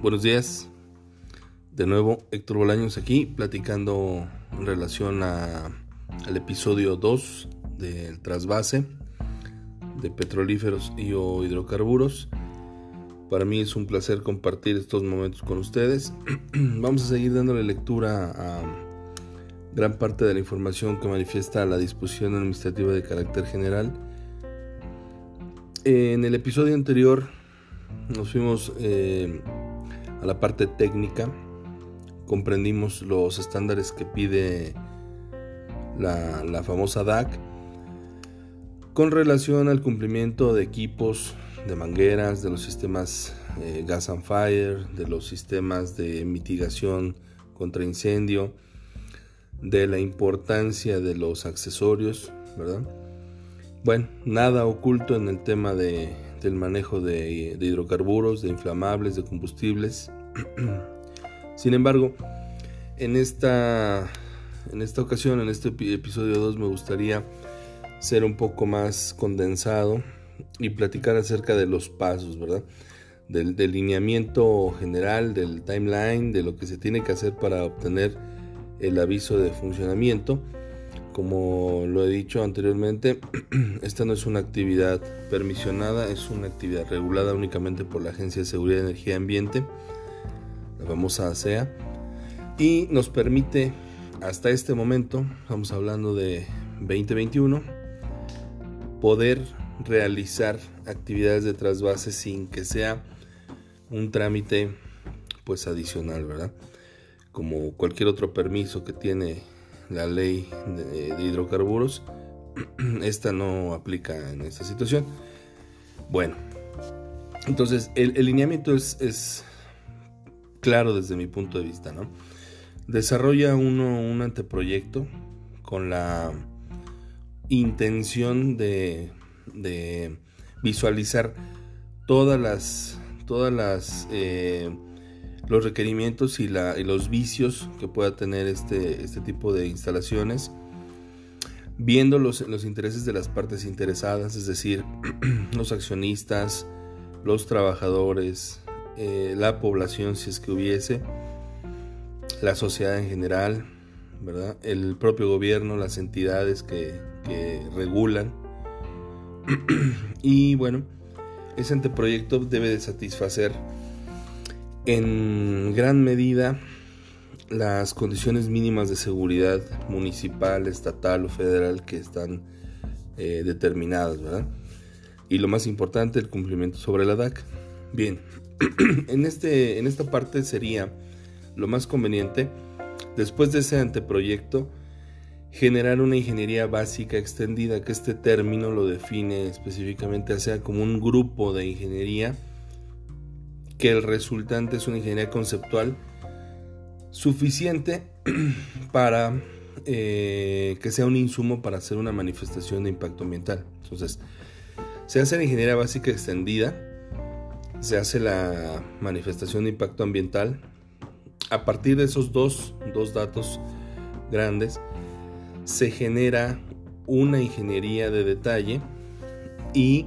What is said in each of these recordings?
Buenos días. De nuevo, Héctor Bolaños aquí, platicando en relación a, al episodio 2 del trasvase de petrolíferos y o hidrocarburos. Para mí es un placer compartir estos momentos con ustedes. Vamos a seguir dándole lectura a gran parte de la información que manifiesta la disposición administrativa de carácter general. En el episodio anterior nos fuimos eh, a la parte técnica, comprendimos los estándares que pide la, famosa DAC con relación al cumplimiento de equipos de mangueras, de los sistemas eh, gas and fire, de los sistemas de mitigación contra incendio, de la importancia de los accesorios, ¿verdad? Bueno, nada oculto en el tema de del manejo de, hidrocarburos, de inflamables, de combustibles. Sin embargo, en esta, en esta ocasión, en este episodio 2, me gustaría ser un poco más condensado y platicar acerca de los pasos, ¿verdad? Del delineamiento general, del timeline, de lo que se tiene que hacer para obtener el aviso de funcionamiento como lo he dicho anteriormente, esta no es una actividad permisionada, es una actividad regulada únicamente por la Agencia de Seguridad de Energía y Ambiente, la famosa ASEA, y nos permite hasta este momento, estamos hablando de 2021, poder realizar actividades de trasvase sin que sea un trámite pues adicional, ¿verdad? Como cualquier otro permiso que tiene la ley de, hidrocarburos, esta no aplica en esta situación. Bueno, entonces el, lineamiento es, claro desde mi punto de vista, ¿no? Desarrolla uno un anteproyecto con la intención de, visualizar todas las todas las eh, los requerimientos y, los vicios que pueda tener este, este tipo de instalaciones, viendo los, intereses de las partes interesadas, es decir, los accionistas, los trabajadores, eh, la población si es que hubiese, la sociedad en general, ¿verdad? el propio gobierno, las entidades que, que regulan. y bueno, ese anteproyecto debe de satisfacer en gran medida las condiciones mínimas de seguridad municipal, estatal o federal que están eh, determinadas, ¿verdad? Y lo más importante, el cumplimiento sobre la DAC. Bien, en, este, en esta parte sería lo más conveniente, después de ese anteproyecto, generar una ingeniería básica extendida, que este término lo define específicamente, sea como un grupo de ingeniería que el resultante es una ingeniería conceptual suficiente para eh, que sea un insumo para hacer una manifestación de impacto ambiental. Entonces, se hace la ingeniería básica extendida, se hace la manifestación de impacto ambiental. A partir de esos dos, dos datos grandes, se genera una ingeniería de detalle y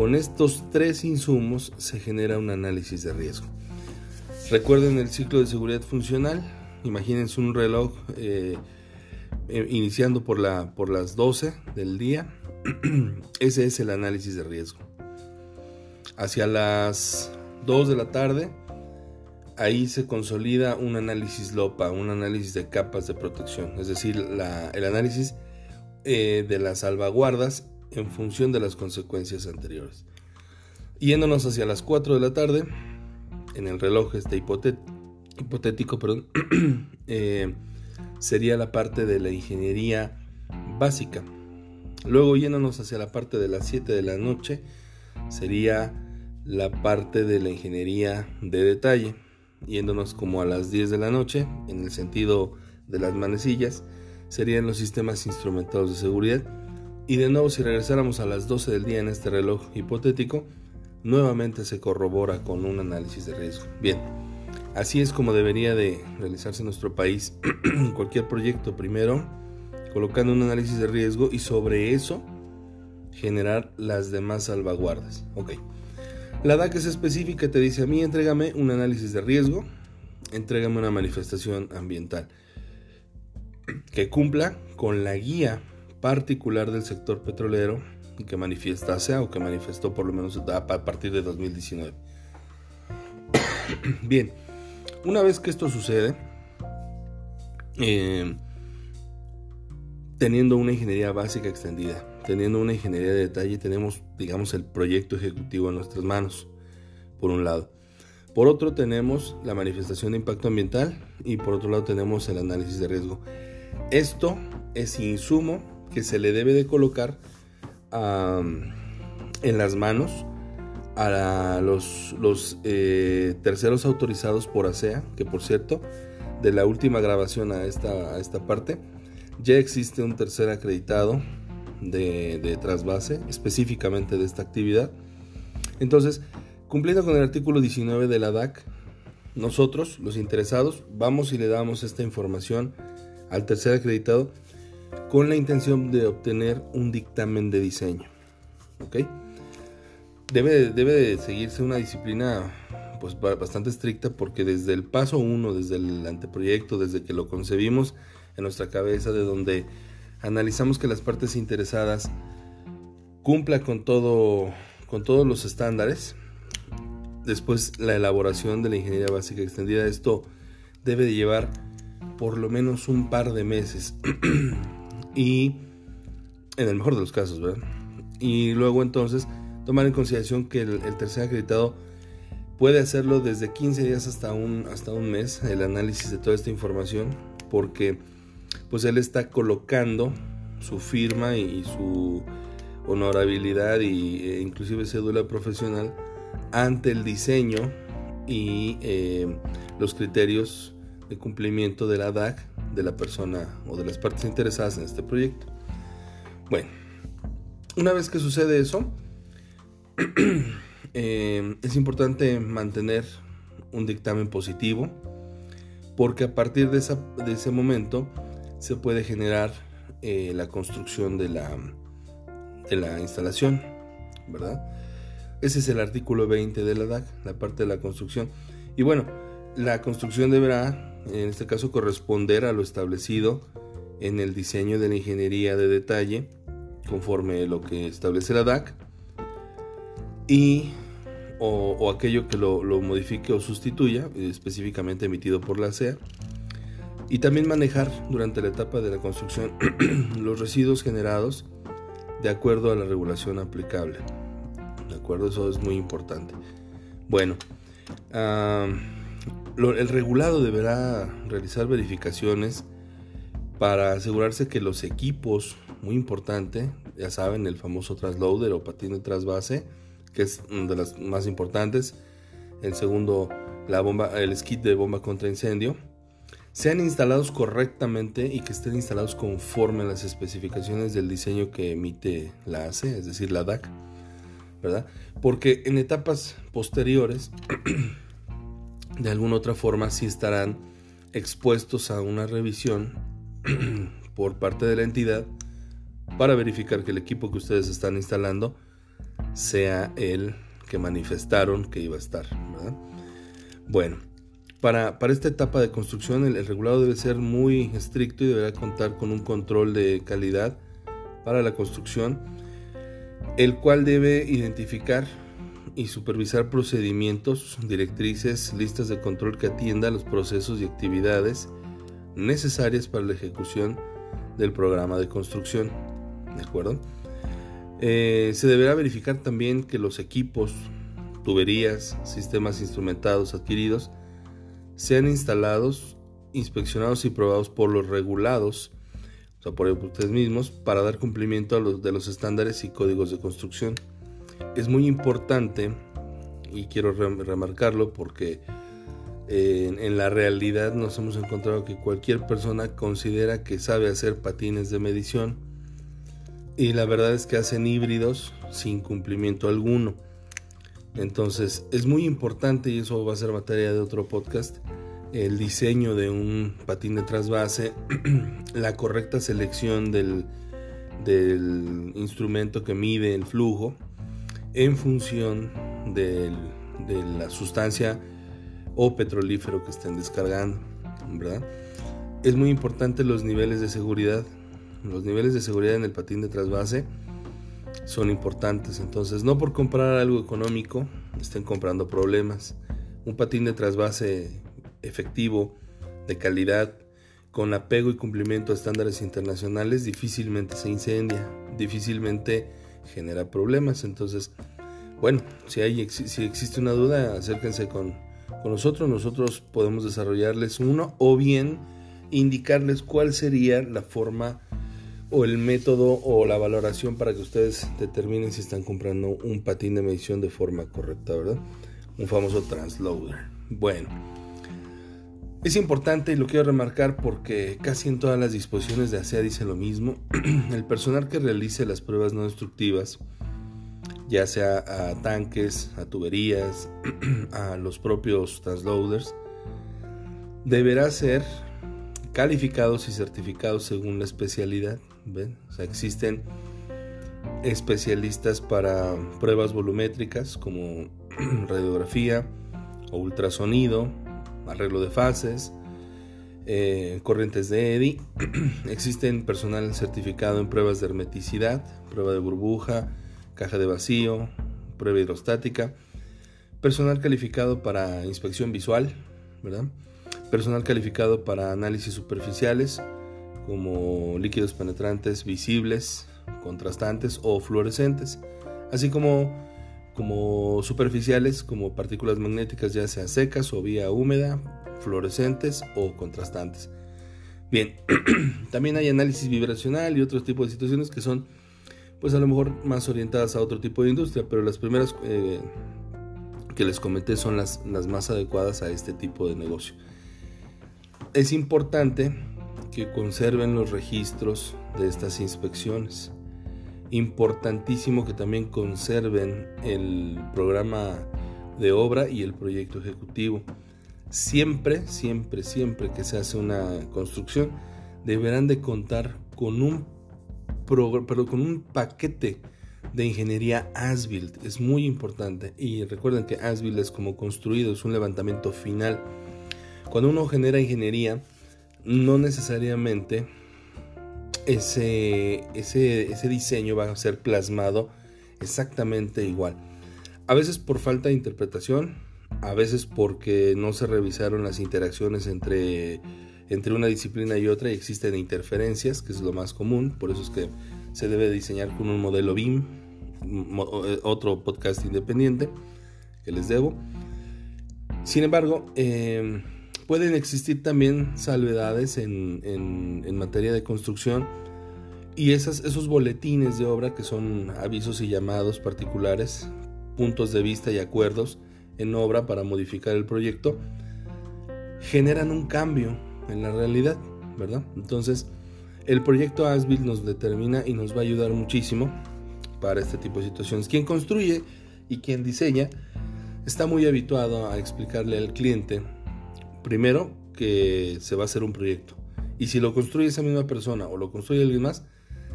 con estos tres insumos se genera un análisis de riesgo. Recuerden el ciclo de seguridad funcional. Imagínense un reloj eh, eh, iniciando por, la, por las 12 del día. Ese es el análisis de riesgo. Hacia las 2 de la tarde, ahí se consolida un análisis LOPA, un análisis de capas de protección, es decir, el análisis eh, de las salvaguardas en función de las consecuencias anteriores. Yéndonos hacia las 4 de la tarde, en el reloj este hipotético, eh, sería la parte de la ingeniería básica. Luego yéndonos hacia la parte de las 7 de la noche, sería la parte de la ingeniería de detalle. Yéndonos como a las 10 de la noche, en el sentido de las manecillas, serían los sistemas instrumentados de seguridad y de nuevo, si regresáramos a las 12 del día en este reloj hipotético, nuevamente se corrobora con un análisis de riesgo. Bien, así es como debería de realizarse en nuestro país cualquier proyecto. Primero, colocando un análisis de riesgo y sobre eso generar las demás salvaguardas. Ok. La DAC es específica, te dice a mí, entrégame un análisis de riesgo, entrégame una manifestación ambiental que cumpla con la guía particular del sector petrolero que manifiestase o que manifestó por lo menos a partir de 2019. Bien, una vez que esto sucede, eh, teniendo una ingeniería básica extendida, teniendo una ingeniería de detalle, tenemos, digamos, el proyecto ejecutivo en nuestras manos, por un lado. Por otro tenemos la manifestación de impacto ambiental y por otro lado tenemos el análisis de riesgo. Esto es insumo que se le debe de colocar en las manos a los, los eh, terceros autorizados por ASEA, que por cierto, de la última grabación a esta, a parte, ya existe un tercer acreditado de trasvase, específicamente de esta actividad. Entonces, cumpliendo con el artículo 19 de la DAC, nosotros, los interesados, vamos y le damos esta información al tercer acreditado con la intención de obtener un dictamen de diseño. ¿Ok? Debe, debe de seguirse una disciplina pues bastante estricta porque desde el paso 1, desde el anteproyecto, desde que lo concebimos en nuestra cabeza, de donde analizamos que las partes interesadas cumpla con todo con todos los estándares. Después la elaboración de la ingeniería básica extendida, esto debe de llevar por lo menos un par de meses. y en el mejor de los casos, ¿verdad? Y luego entonces tomar en consideración que el, tercer acreditado puede hacerlo desde 15 días hasta un, hasta un mes, el análisis de toda esta información, porque pues él está colocando su firma y, su honorabilidad y, e inclusive cédula profesional ante el diseño y eh, los criterios de cumplimiento de la DAC de la persona o de las partes interesadas en este proyecto. Bueno, una vez que sucede eso, eh, es importante mantener un dictamen positivo porque a partir de, ese momento se puede generar eh, la construcción de la, de la instalación, ¿verdad? Ese es el artículo 20 de la DAC, la parte de la construcción. Y bueno, la construcción deberá en este caso corresponder a lo establecido en el diseño de la ingeniería de detalle, conforme lo que establece la DAC, y o, aquello que lo, modifique o sustituya, específicamente emitido por la CEA, y también manejar durante la etapa de la construcción los residuos generados de acuerdo a la regulación aplicable. ¿De acuerdo? Eso es muy importante. Bueno, el regulado deberá realizar verificaciones para asegurarse que los equipos, muy importante, ya saben, el famoso transloader o patín de trasvase, que es de las más importantes, el segundo, la bomba, el skit de bomba contra incendio, sean instalados correctamente y que estén instalados conforme a las especificaciones del diseño que emite la ACE, es decir, la DAC, ¿verdad? Porque en etapas posteriores de alguna otra forma sí estarán expuestos a una revisión por parte de la entidad para verificar que el equipo que ustedes están instalando sea el que manifestaron que iba a estar. Bueno, para, para, esta etapa de construcción el, el, regulado debe ser muy estricto y deberá contar con un control de calidad para la construcción, el cual debe identificar y supervisar procedimientos, directrices, listas de control que atienda los procesos y actividades necesarias para la ejecución del programa de construcción. ¿De acuerdo? Eh, se deberá verificar también que los equipos, tuberías, sistemas instrumentados adquiridos sean instalados, inspeccionados y probados por los regulados, o sea, por ustedes mismos, para dar cumplimiento a los de los estándares y códigos de construcción es muy importante y quiero remarcarlo porque eh, en, la realidad nos hemos encontrado que cualquier persona considera que sabe hacer patines de medición y la verdad es que hacen híbridos sin cumplimiento alguno. Entonces es muy importante y eso va a ser materia de otro podcast el diseño de un patín de trasvase, la correcta selección del, del instrumento que mide el flujo en función de la sustancia o petrolífero que estén descargando. Es muy importante los niveles de seguridad. Los niveles de seguridad en el patín de trasvase son importantes, entonces no por comprar algo económico estén comprando problemas. Un patín de trasvase efectivo, de calidad, con apego y cumplimiento a estándares internacionales, difícilmente se incendia, difícilmente genera problemas. Entonces, bueno, si, hay, si existe una duda, acérquense con, con nosotros. Nosotros podemos desarrollarles uno o bien indicarles cuál sería la forma o el método o la valoración para que ustedes determinen si están comprando un patín de medición de forma correcta, ¿verdad? Un famoso transloader. Bueno, es importante y lo quiero remarcar porque casi en todas las disposiciones de ASEA dice lo mismo. El personal que realice las pruebas no destructivas, ya sea a tanques, a tuberías, a los propios transloaders, deberá ser calificados y certificados según la especialidad. existen especialistas para pruebas volumétricas como radiografía o ultrasonido, arreglo de fases, eh, corrientes de EDI. Existen personal certificado en pruebas de hermeticidad, prueba de burbuja, caja de vacío, prueba hidrostática. Personal calificado para inspección visual, ¿verdad? Personal calificado para análisis superficiales, como líquidos penetrantes visibles, contrastantes o fluorescentes, así como como superficiales como partículas magnéticas ya sea secas o vía húmeda, fluorescentes o contrastantes. Bien, también hay análisis vibracional y otros tipos de situaciones que son pues a lo mejor más orientadas a otro tipo de industria, pero las primeras eh, que les comenté son las más adecuadas a este tipo de negocio. Es importante que conserven los registros de estas inspecciones importantísimo que también conserven el programa de obra y el proyecto ejecutivo. Siempre, siempre, siempre que se hace una construcción, deberán de contar con un, con un paquete de ingeniería ASBILD. Es muy importante. Y recuerden que ASBILD es como construido, es un levantamiento final. Cuando uno genera ingeniería, no necesariamente ese, ese, diseño va a ser plasmado exactamente igual. A veces por falta de interpretación, a veces porque no se revisaron las interacciones entre, entre una disciplina y otra y existen interferencias, que es lo más común, por eso es que se debe diseñar con un modelo BIM, eh, otro podcast independiente que les debo. Sin embargo, eh, pueden existir también salvedades en, en, materia de construcción y esas, esos boletines de obra que son avisos y llamados particulares, puntos de vista y acuerdos en obra para modificar el proyecto, generan un cambio en la realidad, ¿verdad? Entonces, el proyecto ASBIL nos determina y nos va a ayudar muchísimo para este tipo de situaciones. Quien construye y quien diseña está muy habituado a explicarle al cliente primero que se va a hacer un proyecto. Y si lo construye esa misma persona o lo construye alguien más,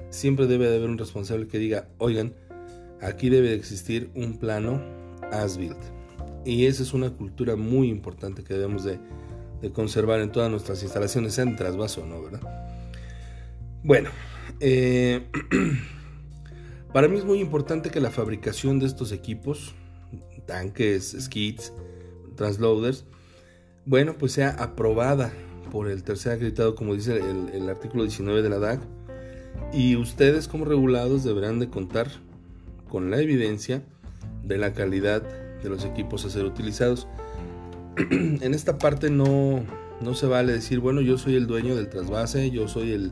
siempre debe de haber un responsable que diga, oigan, aquí debe de existir un plano as built. Y esa es una cultura muy importante que debemos de, conservar en todas nuestras instalaciones, sean trasvaso o no, ¿verdad? Bueno, eh, para mí es muy importante que la fabricación de estos equipos, tanques, skits, transloaders, bueno, pues sea aprobada por el tercer acreditado, como dice el, artículo 19 de la DAC, y ustedes como regulados deberán de contar con la evidencia de la calidad de los equipos a ser utilizados. en esta parte no, no se vale decir, bueno, yo soy el dueño del trasvase, yo soy el,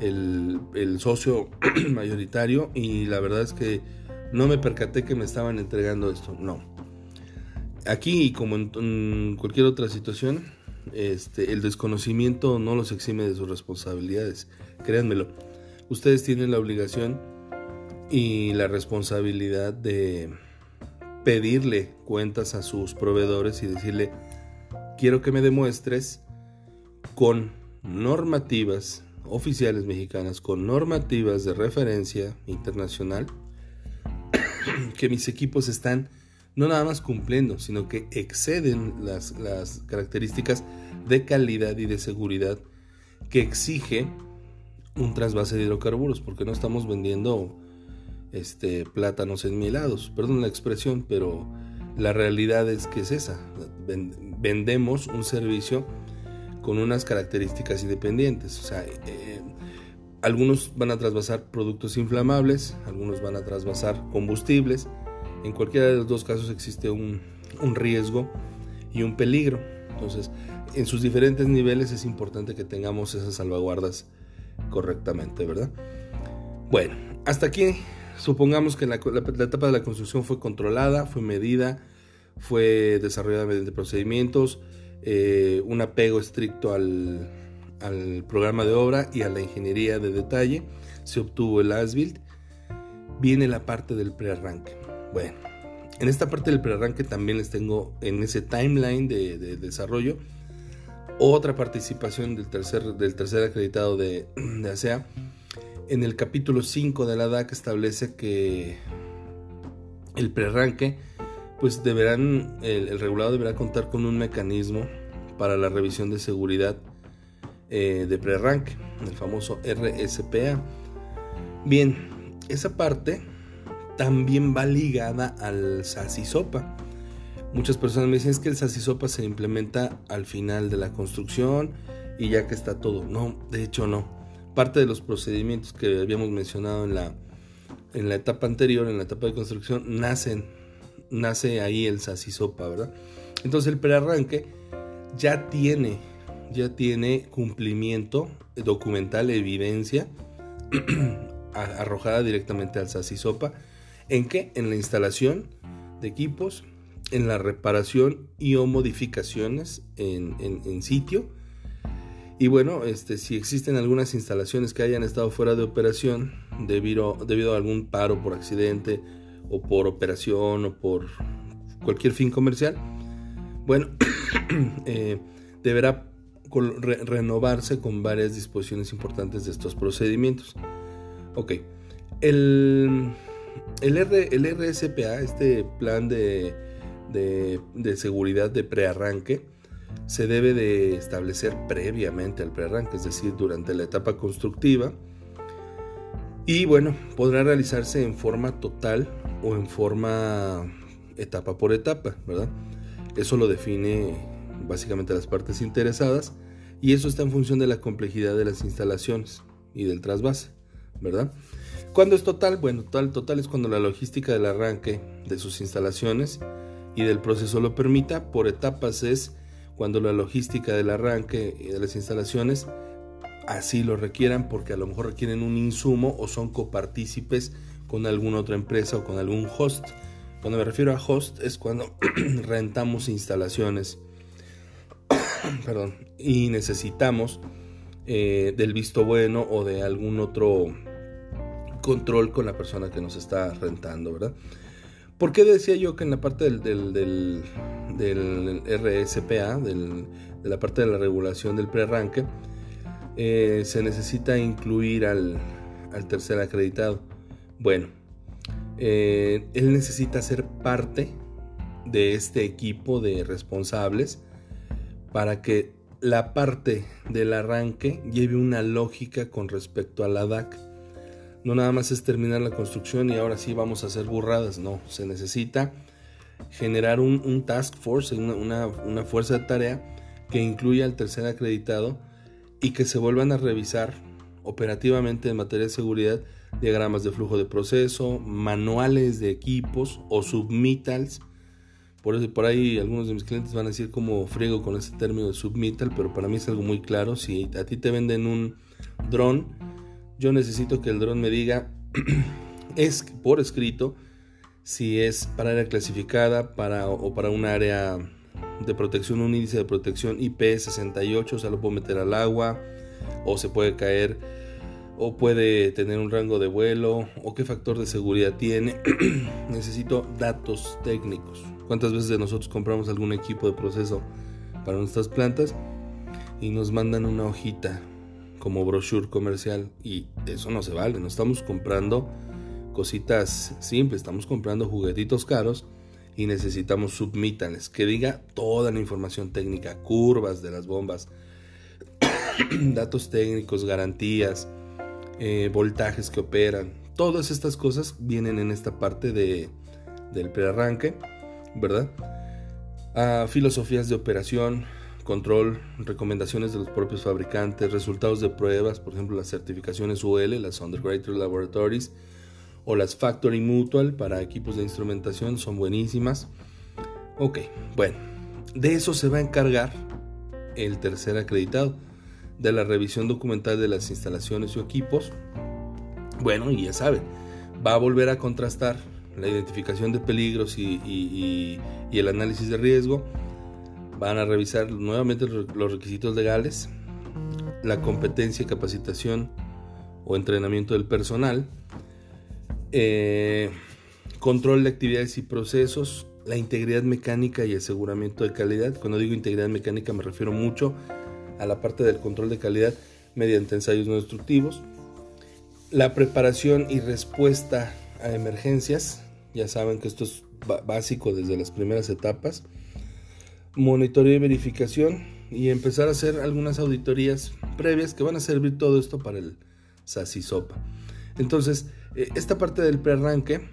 el, el socio mayoritario y la verdad es que no me percaté que me estaban entregando esto. No, aquí, como en, cualquier otra situación, este, el desconocimiento no los exime de sus responsabilidades. Créanmelo, ustedes tienen la obligación y la responsabilidad de pedirle cuentas a sus proveedores y decirle, quiero que me demuestres con normativas oficiales mexicanas, con normativas de referencia internacional, que mis equipos están no nada más cumpliendo, sino que exceden las, las características de calidad y de seguridad que exige un trasvase de hidrocarburos, porque no estamos vendiendo este, plátanos enmielados, perdón la expresión, pero la realidad es que es esa. Vendemos un servicio con unas características independientes. O sea, eh, algunos van a trasvasar productos inflamables, algunos van a trasvasar combustibles. En cualquiera de los dos casos existe un, riesgo y un peligro. Entonces, en sus diferentes niveles es importante que tengamos esas salvaguardas correctamente, ¿verdad? Bueno, hasta aquí supongamos que la, etapa de la construcción fue controlada, fue medida, fue desarrollada mediante procedimientos, eh, un apego estricto al, programa de obra y a la ingeniería de detalle, se obtuvo el ASBILD, viene la parte del prearranque. Bueno, en esta parte del prearranque también les tengo en ese timeline de, de desarrollo otra participación del tercer, del tercer acreditado de, de. En el capítulo 5 de la DAC establece que el prearranque, pues deberán, el, el, regulado deberá contar con un mecanismo para la revisión de seguridad eh, de prearranque, el famoso RSPA. Bien, esa parte también va ligada al SASISOPA. Muchas personas me dicen es que el SASISOPA se implementa al final de la construcción y ya que está todo. No, de hecho no. Parte de los procedimientos que habíamos mencionado en la, en la etapa anterior, en la etapa de construcción, nacen, nace ahí el SASISOPA, ¿verdad? Entonces el prearranque ya tiene, ya tiene cumplimiento documental, evidencia arrojada directamente al SASISOPA. ¿En qué? En la instalación de equipos, en la reparación y o modificaciones en, sitio. Y bueno, este, si existen algunas instalaciones que hayan estado fuera de operación debido, debido a algún paro por accidente o por operación o por cualquier fin comercial, bueno, eh, deberá renovarse con varias disposiciones importantes de estos procedimientos. Ok, el, el, RSPA, este plan de de, seguridad de prearranque se debe de establecer previamente al prearranque, es decir, durante la etapa constructiva. Y bueno, podrá realizarse en forma total o en forma etapa por etapa, ¿verdad? Eso lo define básicamente las partes interesadas y eso está en función de la complejidad de las instalaciones y del trasvase, ¿verdad? Cuando es total? Bueno, total, total es cuando la logística del arranque de sus instalaciones y del proceso lo permita. Por etapas es cuando la logística del arranque y de las instalaciones así lo requieran porque a lo mejor requieren un insumo o son copartícipes con alguna otra empresa o con algún host. Cuando me refiero a host es cuando rentamos instalaciones y necesitamos eh, del visto bueno o de algún otro control con la persona que nos está rentando, ¿verdad? ¿Por qué decía yo que en la parte del, del, del, RSPA, de la parte de la regulación del prearranque, eh, se necesita incluir al, tercer acreditado? Bueno, eh, él necesita ser parte de este equipo de responsables para que la parte del arranque lleve una lógica con respecto a la DAC no nada más es terminar la construcción y ahora sí vamos a hacer burradas, no, se necesita generar un, task force, una, fuerza de tarea que incluya al tercer acreditado y que se vuelvan a revisar operativamente en materia de seguridad diagramas de flujo de proceso, manuales de equipos o submittals. Por, eso, por ahí algunos de mis clientes van a decir como friego con ese término de submittal, pero para mí es algo muy claro. Si a ti te venden un dron, yo necesito que el dron me diga es por escrito si es para área clasificada para, o para un área de protección, un índice de protección IP68, o sea, lo puedo meter al agua o se puede caer o puede tener un rango de vuelo o qué factor de seguridad tiene. Necesito datos técnicos. ¿Cuántas veces de nosotros compramos algún equipo de proceso para nuestras plantas y nos mandan una hojita como brochure comercial y eso no se vale, no estamos comprando cositas simples, estamos comprando juguetitos caros y necesitamos submítanles, que diga toda la información técnica, curvas de las bombas, datos técnicos, garantías, eh, voltajes que operan. Todas estas cosas vienen en esta parte de, del prearranque, ¿verdad? A filosofías de operación, control, recomendaciones de los propios fabricantes, resultados de pruebas, por ejemplo las certificaciones UL, las Undergraduate Laboratories o las Factory Mutual para equipos de instrumentación son buenísimas. Ok, bueno, de eso se va a encargar el tercer acreditado, de la revisión documental de las instalaciones o equipos. Bueno, y ya saben, va a volver a contrastar la identificación de peligros y, el análisis de riesgo. Van a revisar nuevamente los requisitos legales, la competencia, capacitación o entrenamiento del personal, eh, control de actividades y procesos, la integridad mecánica y aseguramiento de calidad. Cuando digo integridad mecánica me refiero mucho a la parte del control de calidad mediante ensayos no destructivos, la preparación y respuesta a emergencias, ya saben que esto es básico desde las primeras etapas. Monitoreo y verificación y empezar a hacer algunas auditorías previas que van a servir todo esto para el SASI-SOPA. Entonces, eh, esta parte del prearranque,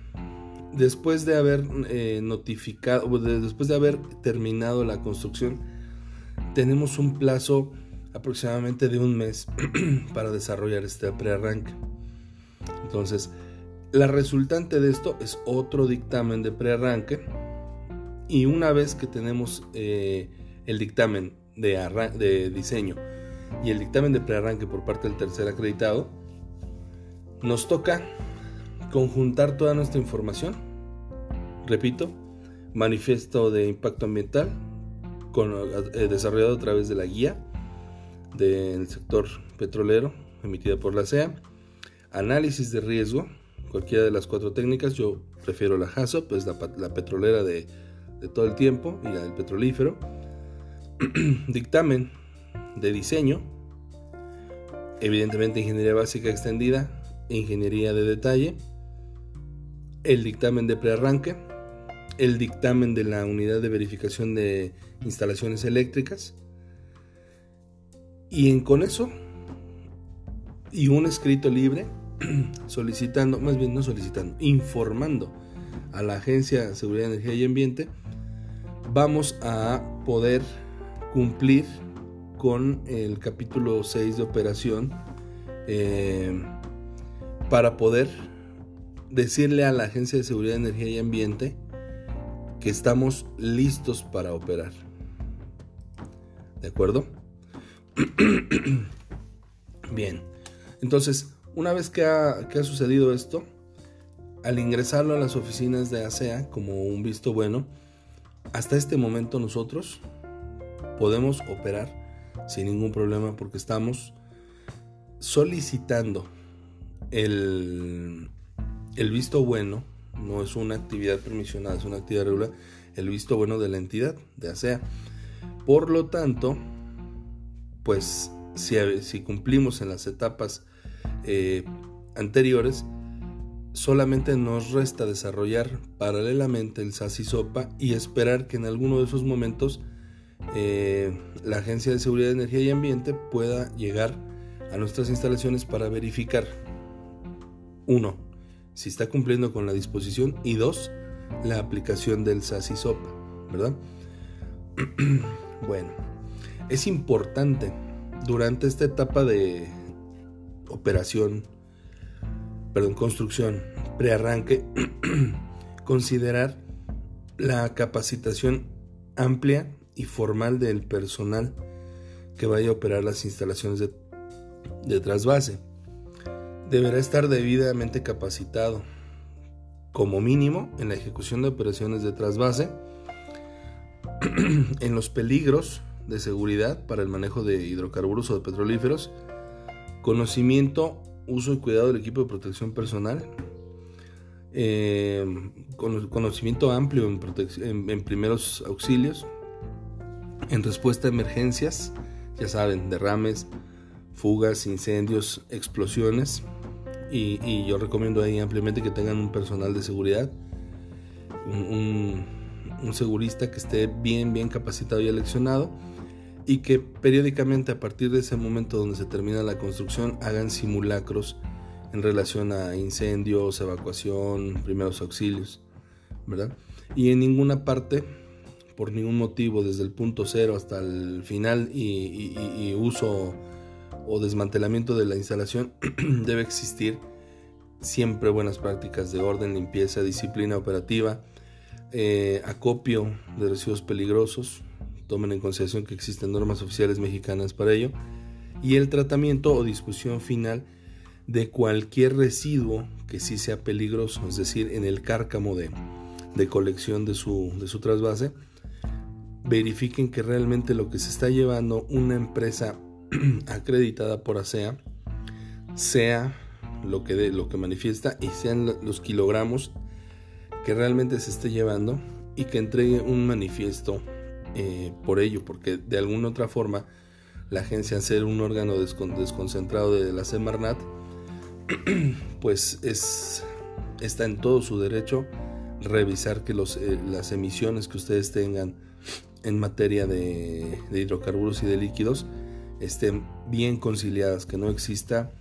después de haber eh, notificado, después de haber terminado la construcción, tenemos un plazo aproximadamente de un mes para desarrollar este prearranque. Entonces, la resultante de esto es otro dictamen de prearranque y una vez que tenemos eh, el dictamen de, diseño y el dictamen de prearranque por parte del tercer acreditado, nos toca conjuntar toda nuestra información. Repito, manifiesto de impacto ambiental eh, desarrollado a través de la guía del sector petrolero emitida por la CEA, análisis de riesgo cualquiera de las cuatro técnicas, yo prefiero la HASOP, es la, la petrolera de, de, todo el tiempo y la del petrolífero. Dictamen de diseño, evidentemente ingeniería básica extendida, ingeniería de detalle, el dictamen de prearranque, el dictamen de la unidad de verificación de instalaciones eléctricas, y en, con eso, y un escrito libre solicitando, más bien no solicitando, informando a la Agencia de Seguridad, Energía y Ambiente, vamos a poder cumplir con el capítulo 6 de operación eh, para poder decirle a la Agencia de Seguridad, Energía y Ambiente que estamos listos para operar. ¿De acuerdo? Bien, entonces una vez que ha, sucedido esto, al ingresarlo a las oficinas de ASEA como un visto bueno, hasta este momento nosotros podemos operar sin ningún problema porque estamos solicitando el, el visto bueno, no es una actividad permisionada, es una actividad regular, el visto bueno de la entidad, de ASEA. Por lo tanto, pues si, si cumplimos en las etapas eh, anteriores, solamente nos resta desarrollar paralelamente el SASI SOPA y esperar que en alguno de esos momentos eh, la Agencia de Seguridad de Energía y Ambiente pueda llegar a nuestras instalaciones para verificar, uno, si está cumpliendo con la disposición y dos, la aplicación del SASI SOPA, ¿verdad? bueno, es importante durante esta etapa de operación, perdón, construcción, prearranque, considerar la capacitación amplia y formal del personal que vaya a operar las instalaciones de, de trasvase. Deberá estar debidamente capacitado, como mínimo, en la ejecución de operaciones de trasvase, en los peligros de seguridad para el manejo de hidrocarburos o de petrolíferos, conocimiento, uso y cuidado del equipo de protección personal, eh, conocimiento amplio en, primeros auxilios, en respuesta a emergencias, ya saben, derrames, fugas, incendios, explosiones. Y, yo recomiendo ahí ampliamente que tengan un personal de seguridad, un, un segurista que esté bien, bien capacitado y eleccionado y que periódicamente a partir de ese momento donde se termina la construcción hagan simulacros en relación a incendios, evacuación, primeros auxilios, ¿verdad? Y en ninguna parte, por ningún motivo, desde el punto cero hasta el final y, uso o desmantelamiento de la instalación, debe existir siempre buenas prácticas de orden, limpieza, disciplina operativa, eh, acopio de residuos peligrosos, tomen en consideración que existen normas oficiales mexicanas para ello, y el tratamiento o discusión final de cualquier residuo que sí sea peligroso, es decir, en el cárcamo de, colección de su, de su trasvase, verifiquen que realmente lo que se está llevando una empresa acreditada por ASEA sea lo que, de, lo que manifiesta y sean los kilogramos que realmente se esté llevando y que entregue un manifiesto eh, por ello, porque de alguna otra forma la agencia, al ser un órgano desconcentrado de la Semarnat, pues es, está en todo su derecho revisar que los, eh, las emisiones que ustedes tengan en materia de, hidrocarburos y de líquidos estén bien conciliadas, que no exista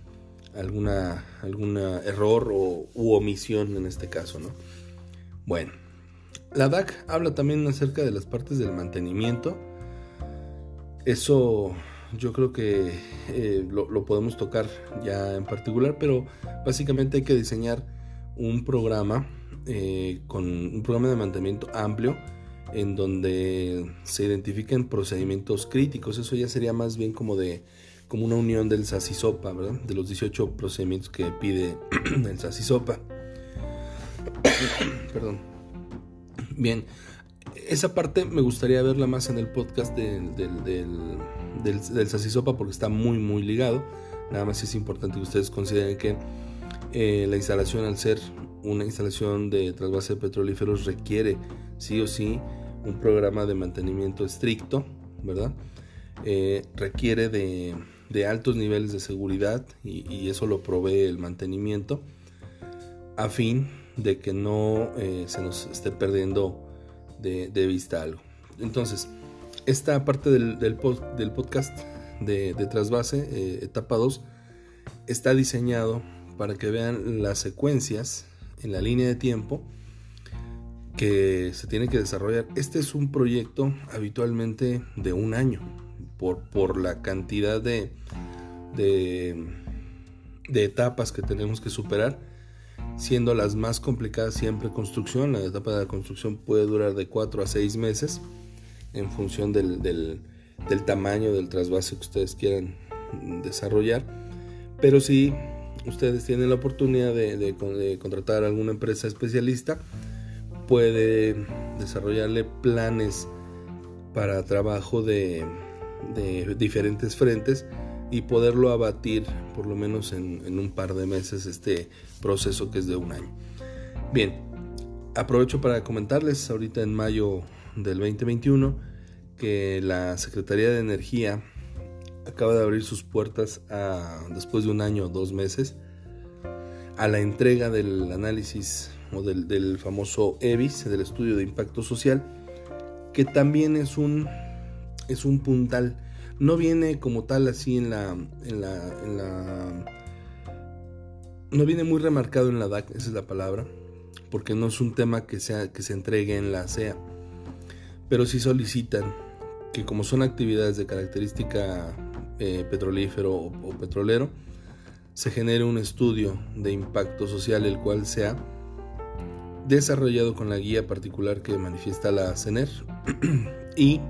alguna, alguna error o, u omisión en este caso. ¿no? Bueno, la DAC habla también acerca de las partes del mantenimiento. Eso yo creo que eh, lo, podemos tocar ya en particular, pero básicamente hay que diseñar un programa eh, con un programa de mantenimiento amplio en donde se identifiquen procedimientos críticos. Eso ya sería más bien como de como una unión del SASISOPA, ¿verdad? De los 18 procedimientos que pide el SASISOPA. Perdón. Bien, esa parte me gustaría verla más en el podcast del, del, del, Sasisopa porque está muy, muy ligado. Nada más es importante que ustedes consideren que eh, la instalación, al ser una instalación de trasvase de petrolíferos, requiere sí o sí un programa de mantenimiento estricto, ¿verdad? Eh, requiere de, altos niveles de seguridad y, eso lo provee el mantenimiento a fin de que no eh, se nos esté perdiendo de, vista algo. Entonces, esta parte del, del, podcast de, trasvase, eh, etapa 2, está diseñado para que vean las secuencias en la línea de tiempo que se tiene que desarrollar. Este es un proyecto habitualmente de un año por, por la cantidad de, de, de etapas que tenemos que superar siendo las más complicadas siempre construcción. La etapa de la construcción puede durar de 4 a 6 meses en función del, del, tamaño del trasvase que ustedes quieran desarrollar. Pero si ustedes tienen la oportunidad de, contratar a alguna empresa especialista, puede desarrollarle planes para trabajo de, de diferentes frentes y poderlo abatir por lo menos en, un par de meses este proceso que es de un año. Bien, aprovecho para comentarles ahorita en mayo del 2021 que la Secretaría de Energía acaba de abrir sus puertas después de un año o dos meses a la entrega del análisis o del, del famoso EVIS, del estudio de impacto social, que también es un, es un puntal no viene como tal así en la, en la, no viene muy remarcado en la DAC, esa es la palabra, porque no es un tema que, sea, que se entregue en la CEA, pero sí solicitan que como son actividades de característica eh, petrolífero o, o, petrolero, se genere un estudio de impacto social el cual sea desarrollado con la guía particular que manifiesta la CENER y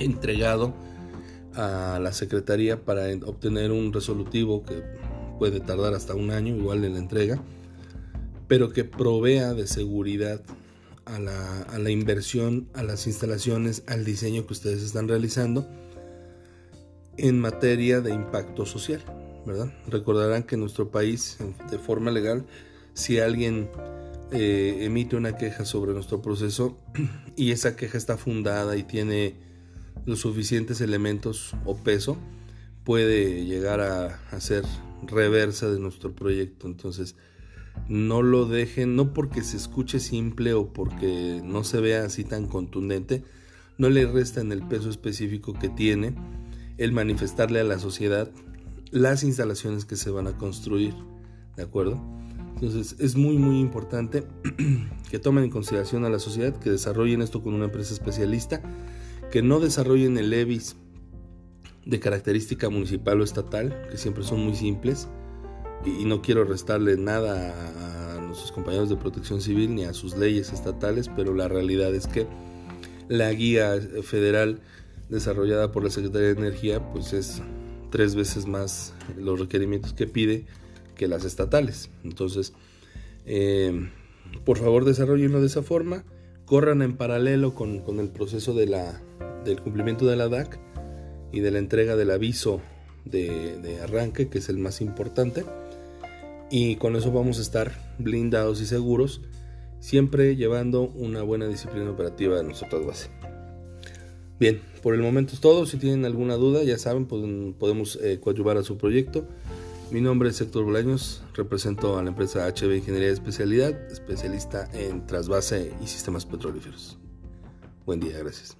entregado a la Secretaría para obtener un resolutivo que puede tardar hasta un año, igual en la entrega, pero que provea de seguridad a la, a la inversión, a las instalaciones, al diseño que ustedes están realizando en materia de impacto social, ¿verdad? Recordarán que en nuestro país, de forma legal, si alguien eh, emite una queja sobre nuestro proceso y esa queja está fundada y tiene los suficientes elementos o peso, puede llegar a, ser reversa de nuestro proyecto. Entonces, no lo dejen, no porque se escuche simple o porque no se vea así tan contundente, no le resta en el peso específico que tiene el manifestarle a la sociedad las instalaciones que se van a construir, ¿de acuerdo? Entonces es muy muy importante que tomen en consideración a la sociedad, que desarrollen esto con una empresa especialista, que no desarrollen el EVIS de característica municipal o estatal, que siempre son muy simples, y, no quiero restarle nada a, nuestros compañeros de protección civil ni a sus leyes estatales, pero la realidad es que la guía federal desarrollada por la Secretaría de Energía pues es tres veces más los requerimientos que pide que las estatales. Entonces, eh, por favor desarrollenlo de esa forma, corran en paralelo con, el proceso de la, del cumplimiento de la DAC y de la entrega del aviso de, arranque, que es el más importante y con eso vamos a estar blindados y seguros, siempre llevando una buena disciplina operativa de nuestra base. Bien, por el momento es todo. Si tienen alguna duda, ya saben, podemos eh, coadyuvar a su proyecto. Mi nombre es Héctor Bolaños, represento a la empresa HB Ingeniería de Especialidad, especialista en trasvase y sistemas petrolíferos. Buen día, gracias.